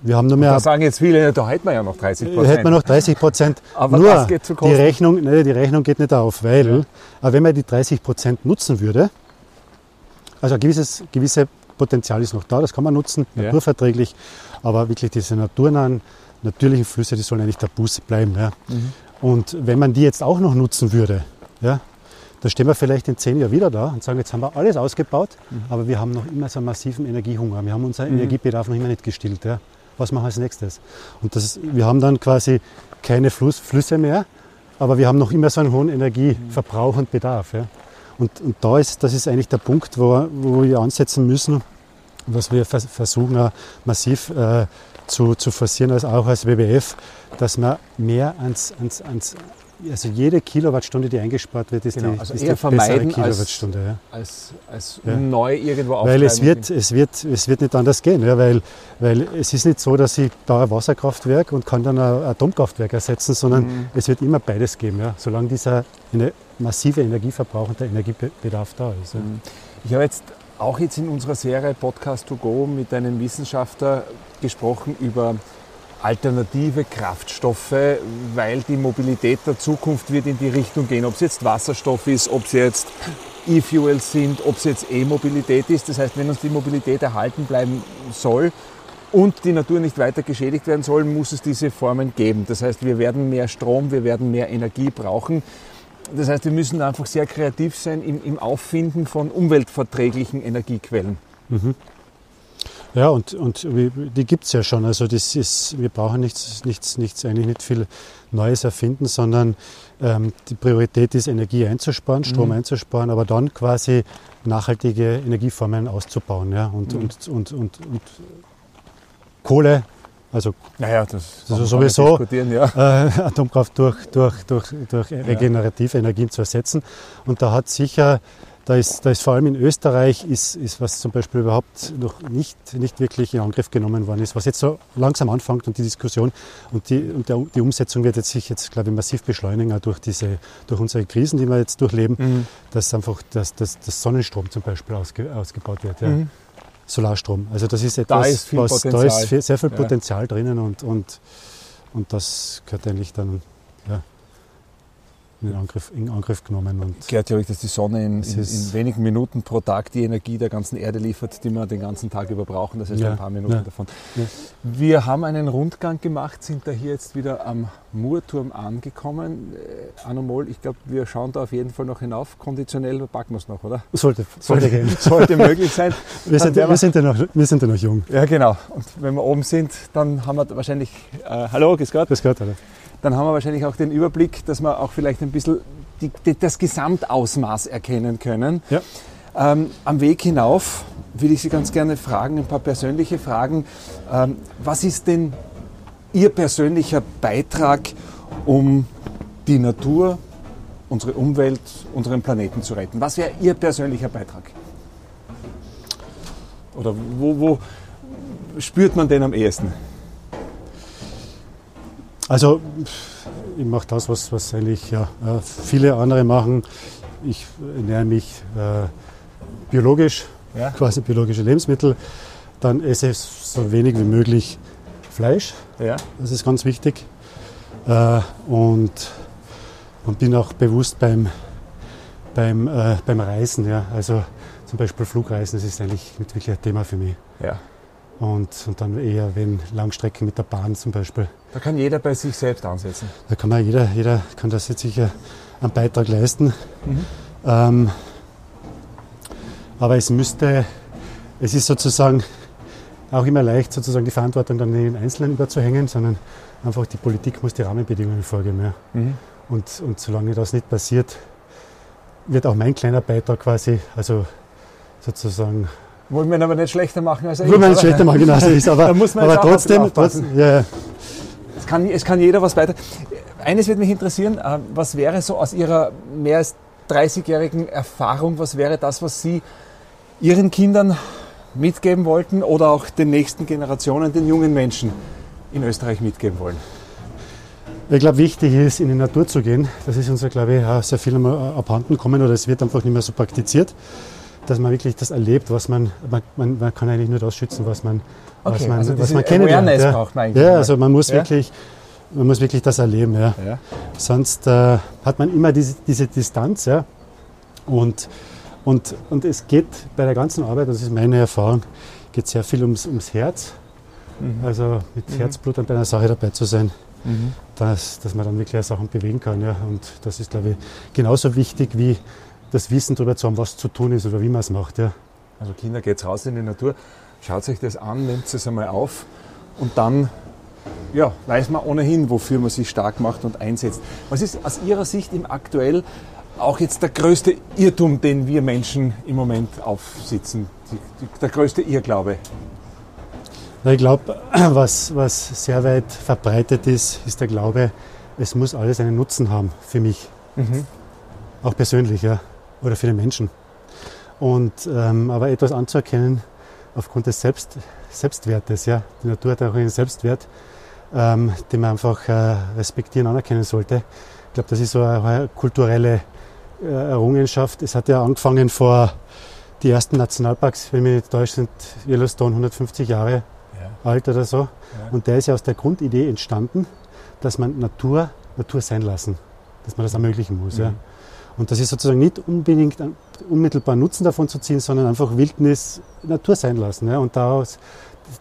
Wir haben nur mehr, Da sagen jetzt viele, da hätten wir ja noch 30 äh, Prozent. hätten wir noch 30 Prozent. Aber nur das geht zu die. Rechnung, nee, die Rechnung geht nicht auf, weil, aber wenn man die 30 Prozent nutzen würde, also ein gewisses, gewisse Potenzial ist noch da, das kann man nutzen, Ja. naturverträglich, aber wirklich diese naturnahen, natürlichen Flüsse, die sollen eigentlich tabus bleiben. Ja. Mhm. Und wenn man die jetzt auch noch nutzen würde, ja, da stehen wir vielleicht in zehn Jahren wieder da und sagen, jetzt haben wir alles ausgebaut, Mhm. aber wir haben noch immer so einen massiven Energiehunger. Wir haben unseren Energiebedarf noch immer nicht gestillt. Ja. was machen wir als nächstes? Und das, wir haben dann quasi keine Fluss, Flüsse mehr, aber wir haben noch immer so einen hohen Energieverbrauch und Bedarf. Ja. Und, und da ist, das ist eigentlich der Punkt, wo, wo wir ansetzen müssen, was wir vers versuchen massiv äh, zu, zu forcieren, also auch als WWF, dass man mehr ans, ans, ans also jede Kilowattstunde, die eingespart wird, ist Genau, die, also ist eher die vermeiden bessere als- Kilowattstunde. ja. Als, als Ja. neu irgendwo Weil es wird, es, wird, es wird nicht anders gehen, ja, weil, weil es ist nicht so, dass ich da ein Wasserkraftwerk und kann dann ein Atomkraftwerk ersetzen, sondern Mhm. es wird immer beides geben, ja, solange dieser eine massive Energieverbrauch und der Energiebedarf da ist. Ja. Ich habe jetzt auch jetzt in unserer Serie Podcast to go mit einem Wissenschaftler gesprochen über alternative Kraftstoffe, weil die Mobilität der Zukunft wird in die Richtung gehen. Ob es jetzt Wasserstoff ist, ob es jetzt E-Fuels sind, ob es jetzt E-Mobilität ist. Das heißt, wenn uns die Mobilität erhalten bleiben soll und die Natur nicht weiter geschädigt werden soll, muss es diese Formen geben. Das heißt, wir werden mehr Strom, wir werden mehr Energie brauchen. Das heißt, wir müssen einfach sehr kreativ sein im, im Auffinden von umweltverträglichen Energiequellen. Ja, und, und die gibt es ja schon. Also das ist, wir brauchen nichts, nichts, nichts, eigentlich nicht viel Neues erfinden, sondern ähm, die Priorität ist, Energie einzusparen, Strom Mhm. einzusparen, aber dann quasi nachhaltige Energieformen auszubauen. Ja? Und, Mhm. und, und, und, und Kohle, also Naja, das Also sowieso. ja. äh, Atomkraft durch, durch, durch, durch regenerative Energien zu ersetzen. Und da hat sicher, da ist, da ist vor allem in Österreich, ist, ist was zum Beispiel überhaupt noch nicht, nicht wirklich in Angriff genommen worden ist, was jetzt so langsam anfängt und die Diskussion und die, und der, die Umsetzung wird jetzt sich jetzt, glaube ich, massiv beschleunigen, auch durch, diese, durch unsere Krisen, die wir jetzt durchleben, Mhm. dass einfach dass, dass, dass Sonnenstrom zum Beispiel ausge, ausgebaut wird. Ja. Mhm. Solarstrom. Also das ist etwas, ist viel was da ist sehr viel Ja. Potenzial drinnen und, und, und das gehört eigentlich dann in, Angriff, in Angriff genommen. Und Gehört ja auch, dass die Sonne in, in, in wenigen Minuten pro Tag die Energie der ganzen Erde liefert, die wir den ganzen Tag über brauchen. Das heißt Ja, ein paar Minuten ja. davon. Ja. Wir haben einen Rundgang gemacht, sind da hier jetzt wieder am Murturm angekommen. Äh, Anomol, ich glaube, wir schauen da auf jeden Fall noch hinauf. Konditionell packen wir es noch, oder? sollte, sollte gehen. Sollte möglich sein. Wir sind, wir, sind ja noch, wir sind ja noch jung. Ja, genau. Und wenn wir oben sind, dann haben wir wahrscheinlich, äh, hallo, grüß Gott, Das gehört alle. Dann haben wir wahrscheinlich auch den Überblick, dass wir auch vielleicht ein bisschen die, die, das Gesamtausmaß erkennen können. Ja. Ähm, am Weg hinauf will ich Sie ganz gerne fragen, ein paar persönliche Fragen. Ähm, was ist denn Ihr persönlicher Beitrag, um die Natur, unsere Umwelt, unseren Planeten zu retten? Was wäre Ihr persönlicher Beitrag? Oder wo, wo spürt man den am ehesten? Also ich mache das, was, was eigentlich ja, äh, viele andere machen. Ich ernähre mich äh, biologisch, Ja. quasi biologische Lebensmittel. Dann esse ich so wenig wie möglich Fleisch. Ja. Das ist ganz wichtig. Äh, und, und bin auch bewusst beim, beim, äh, beim Reisen. Ja. Also zum Beispiel Flugreisen, das ist eigentlich nicht wirklich ein Thema für mich. ja. Und, und dann eher, wenn Langstrecken mit der Bahn zum Beispiel. Da kann jeder bei sich selbst ansetzen. Da kann man jeder, jeder kann das jetzt sicher einen Beitrag leisten. Ähm, aber es müsste, es ist sozusagen auch immer leicht, sozusagen die Verantwortung dann den Einzelnen überzuhängen, sondern einfach die Politik muss die Rahmenbedingungen vorgeben. Ja. Mhm. Und, und solange das nicht passiert, wird auch mein kleiner Beitrag quasi, also sozusagen, Wollen wir ihn aber nicht schlechter machen als er will man ist, nicht oder? schlechter machen, genau ist, aber, Da muss man aber trotzdem, trotzdem ja, ja. Es kann, es kann jeder was weiter. Eines würde mich interessieren, äh, was wäre so aus Ihrer mehr als 30-jährigen Erfahrung, was wäre das, was Sie Ihren Kindern mitgeben wollten oder auch den nächsten Generationen, den jungen Menschen in Österreich mitgeben wollen? Ich glaube, wichtig ist, in die Natur zu gehen. Das ist uns, glaube ich, sehr viel einmal abhanden kommen oder es wird einfach nicht mehr so praktiziert, dass man wirklich das erlebt, was man, man, man, kann eigentlich nur das schützen, was man, was Okay, man, also was man kennenlernt. Ja. braucht man eigentlich Ja, also man muss Ja? wirklich, man muss wirklich das erleben, ja. Ja. Sonst äh, hat man immer diese, diese Distanz, ja. Und, und, und es geht bei der ganzen Arbeit, das ist meine Erfahrung, geht sehr viel ums, ums Herz. Mhm. Also mit Herzblut an einer Sache dabei zu sein Mhm. dass, dass man dann wirklich Sachen bewegen kann. Ja. Und das ist, glaube ich, genauso wichtig wie das Wissen darüber zu haben, was zu tun ist oder wie man es macht. Ja. Also Kinder, geht's raus in die Natur, schaut euch das an, nehmt es einmal auf und dann ja, weiß man ohnehin, wofür man sich stark macht und einsetzt. Was ist aus Ihrer Sicht im aktuell auch jetzt der größte Irrtum, den wir Menschen im Moment aufsitzen? Die, die, der größte Irrglaube? Ich glaube, was, was sehr weit verbreitet ist, ist der Glaube, es muss alles einen Nutzen haben für mich. Mhm. Auch persönlich, ja. Oder für den Menschen. Und, ähm, aber etwas anzuerkennen aufgrund des Selbst, Selbstwertes, ja. Die Natur hat auch einen Selbstwert, ähm, den man einfach äh, respektieren, anerkennen sollte. Ich glaube, das ist so eine, kulturelle äh, Errungenschaft. Es hat ja angefangen vor die ersten Nationalparks, wenn wir nicht täusche, sind Yellowstone 150 Jahre alt oder so. Ja. Und der ist ja aus der Grundidee entstanden, dass man Natur Natur sein lassen, dass man das ermöglichen muss. Mhm. Ja. Und das ist sozusagen nicht unbedingt unmittelbar Nutzen davon zu ziehen, sondern einfach Wildnis Natur sein lassen ja, und daraus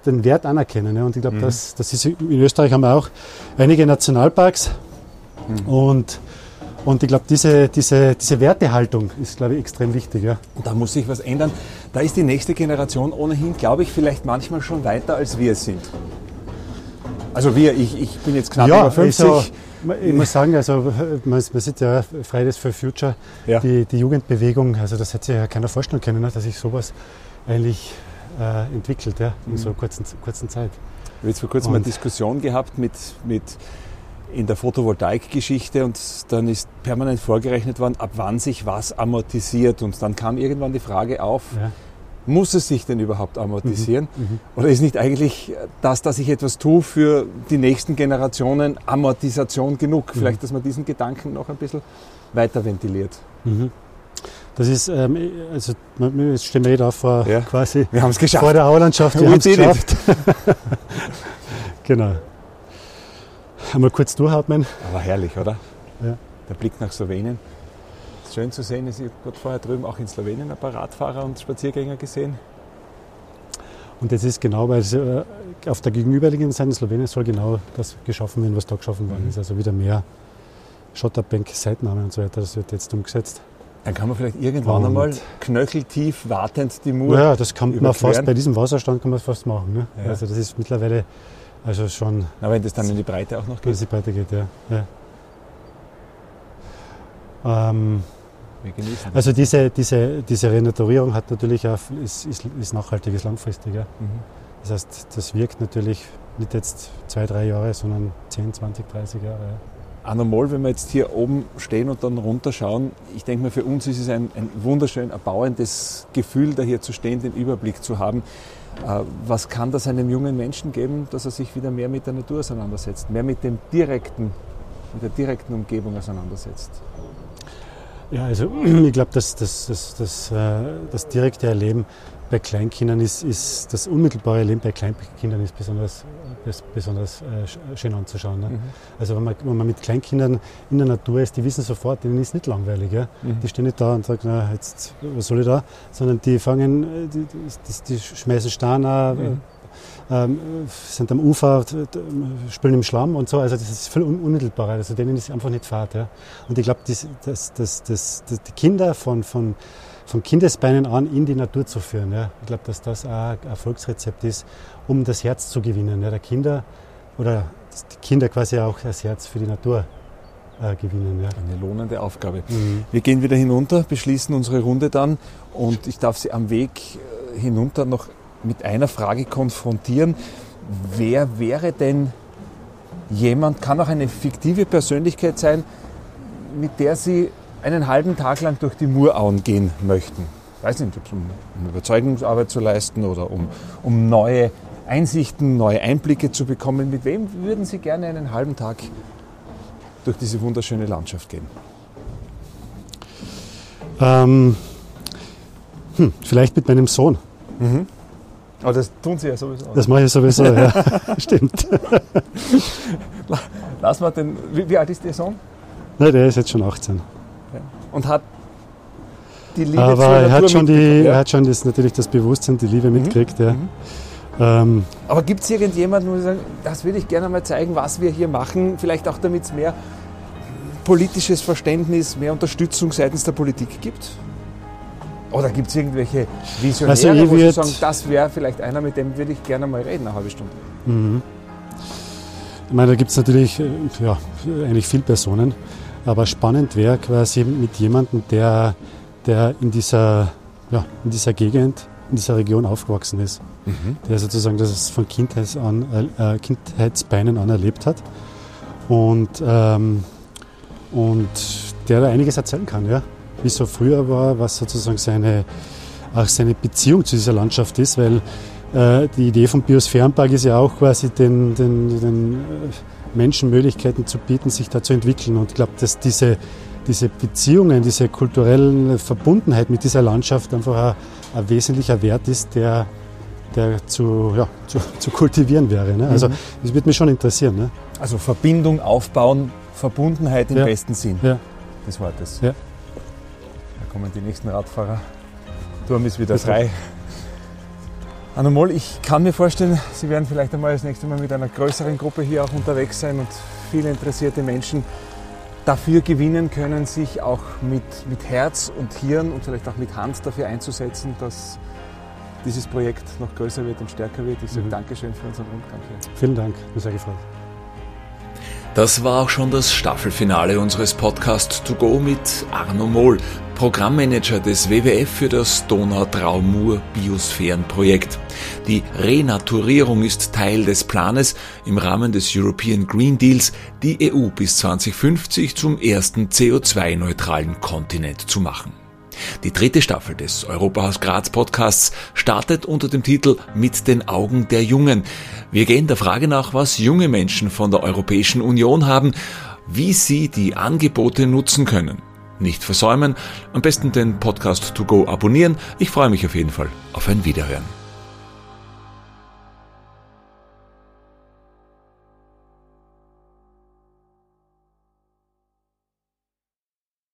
den Wert anerkennen. Ja. Und ich glaube, mhm. das, das ist in Österreich haben wir auch einige Nationalparks mhm. und und ich glaube, diese, diese, diese Wertehaltung ist, glaube ich, extrem wichtig. Ja. Und da muss sich was ändern. Da ist die nächste Generation ohnehin, glaube ich, vielleicht manchmal schon weiter, als wir es sind. Also wir, ich, ich bin jetzt knapp ja, über 50. Also, ich muss sagen, also man, man sieht ja Fridays for Future, ja. Die, die Jugendbewegung, also das hätte sich ja keiner vorstellen können, ne, dass sich sowas eigentlich äh, entwickelt ja, in mhm. so kurzen, kurzen Zeit. Ich habe jetzt vor kurzem eine Diskussion gehabt mit, mit in der Photovoltaik-Geschichte und dann ist permanent vorgerechnet worden, ab wann sich was amortisiert. Und dann kam irgendwann die Frage auf, ja. Muss es sich denn überhaupt amortisieren? Mhm, mhm. Oder ist nicht eigentlich das, dass ich etwas tue für die nächsten Generationen, Amortisation genug? Mhm. Vielleicht, dass man diesen Gedanken noch ein bisschen weiter ventiliert. Mhm. Das ist, ähm, also jetzt stehen wir da vor ja. quasi wir haben es geschafft. vor der Aulandschaft. Wir haben es geschafft. genau. Einmal kurz durchatmen. Aber herrlich, oder? Ja. Der Blick nach Slowenien. Schön zu sehen, ich habe gerade vorher drüben auch in Slowenien ein paar Radfahrer und Spaziergänger gesehen. Und das ist genau, weil äh, auf der gegenüberliegenden Seite in Slowenien soll genau das geschaffen werden, was da geschaffen worden mhm. ist. Also wieder mehr Schotterbänke, Seitenarme und so weiter. Das wird jetzt umgesetzt. Dann kann man vielleicht irgendwann einmal knöcheltief wartend die Mur. Ja, das kann man fast, bei diesem Wasserstand kann man es fast machen. Ne? Ja. Also das ist mittlerweile also schon. Aber wenn das dann in die Breite auch noch geht? Wenn es in die Breite geht, ja. ja. Ähm, Wir genießen also diese, diese, diese Renaturierung hat natürlich auch, ist, ist, ist nachhaltig, ist langfristig. Ja. Mhm. Das heißt, das wirkt natürlich nicht jetzt zwei, drei Jahre, sondern 10, 20, 30 Jahre. Ja. Anormal, wenn wir jetzt hier oben stehen und dann runterschauen, ich denke mal, für uns ist es ein, ein wunderschön erbauendes Gefühl, da hier zu stehen, den Überblick zu haben. Äh, was kann das einem jungen Menschen geben, dass er sich wieder mehr mit der Natur auseinandersetzt, mehr mit dem direkten, mit der direkten Umgebung auseinandersetzt? Ja, also ich glaube, dass das, das, das, äh, das direkte Erleben bei Kleinkindern ist, ist das unmittelbare Leben bei Kleinkindern ist besonders, besonders äh, schön anzuschauen. Ne? Mhm. Also wenn man, wenn man mit Kleinkindern in der Natur ist, die wissen sofort, denen ist nicht langweilig. Ja? Mhm. Die stehen nicht da und sagen, na, jetzt, was soll ich da? Sondern die fangen, äh, die, die, die schmeißen Steine, äh, mhm. Ähm, sind am Ufer, spielen im Schlamm und so. Also das ist viel unmittelbarer. Also denen ist einfach nicht Fahrt. Ja? Und ich glaube, das, das, das, das, die Kinder von, von von Kindesbeinen an in die Natur zu führen. Ja. Ich glaube, dass das auch ein Erfolgsrezept ist, um das Herz zu gewinnen. Ja. Der Kinder oder die Kinder quasi auch das Herz für die Natur äh, gewinnen. Ja. Eine lohnende Aufgabe. Mhm. Wir gehen wieder hinunter, beschließen unsere Runde dann und ich darf Sie am Weg äh, hinunter noch mit einer Frage konfrontieren. Wer wäre denn jemand, kann auch eine fiktive Persönlichkeit sein, mit der Sie einen halben Tag lang durch die Murauen gehen möchten, weiß nicht, um, um Überzeugungsarbeit zu leisten oder um, um neue Einsichten, neue Einblicke zu bekommen, mit wem würden Sie gerne einen halben Tag durch diese wunderschöne Landschaft gehen? Ähm, hm, vielleicht mit meinem Sohn. Mhm. Aber das tun Sie ja sowieso. Das mache ich sowieso, ja. Stimmt. Lass mal den. Wie, wie alt ist Ihr Sohn? Nein, der ist jetzt schon 18 und hat die Liebe Aber zur er hat schon die, ja? er hat schon das, natürlich das Bewusstsein, die Liebe mhm. mitgekriegt. Ja. Mhm. Ähm, Aber gibt es irgendjemanden, wo Sie sagen, das würde ich gerne mal zeigen, was wir hier machen, vielleicht auch damit es mehr politisches Verständnis, mehr Unterstützung seitens der Politik gibt? Oder gibt es irgendwelche Visionäre, Also ich wo Sie sagen, das wäre vielleicht einer, mit dem würde ich gerne mal reden, eine halbe Stunde? Mhm. Ich meine, da gibt es natürlich äh, ja, eigentlich viele Personen, aber spannend wäre quasi mit jemandem, der, der in, dieser, ja, in dieser Gegend, in dieser Region aufgewachsen ist, der sozusagen das von Kindheits an, äh, Kindheitsbeinen an erlebt hat und, ähm, und der da einiges erzählen kann, ja? Wie es so früher war, was sozusagen seine, auch seine Beziehung zu dieser Landschaft ist, weil äh, die Idee vom Biosphärenpark ist ja auch quasi den, den, den Menschen Möglichkeiten zu bieten, sich da zu entwickeln. Und ich glaube, dass diese, diese Beziehungen, diese kulturelle Verbundenheit mit dieser Landschaft einfach ein, ein wesentlicher Wert ist, der, der zu, ja, zu, zu kultivieren wäre. Ne? Also das würde mich schon interessieren. Ne? Also Verbindung aufbauen, Verbundenheit im Ja. besten Sinn Ja. des Wortes. Ja. Kommen die nächsten Radfahrer. Turm ist wieder frei. Anna Moll, ich kann mir vorstellen, Sie werden vielleicht einmal das nächste Mal mit einer größeren Gruppe hier auch unterwegs sein und viele interessierte Menschen dafür gewinnen können, sich auch mit, mit Herz und Hirn und vielleicht auch mit Hand dafür einzusetzen, dass dieses Projekt noch größer wird und stärker wird. Ich sage Mhm. Dankeschön für unseren Rundgang hier. Vielen Dank, mir sehr gefreut. Das war auch schon das Staffelfinale unseres Podcast To Go mit Arno Mohl, Programmmanager des WWF für das Donau-Traumur-Biosphärenprojekt. Die Renaturierung ist Teil des Planes, im Rahmen des European Green Deals die EU bis 2050 zum ersten CO2-neutralen Kontinent zu machen. Die dritte Staffel des Europahaus Graz Podcasts startet unter dem Titel Mit den Augen der Jungen. Wir gehen der Frage nach, was junge Menschen von der Europäischen Union haben, wie sie die Angebote nutzen können. Nicht versäumen, am besten den Podcast to go abonnieren. Ich freue mich auf jeden Fall auf ein Wiederhören.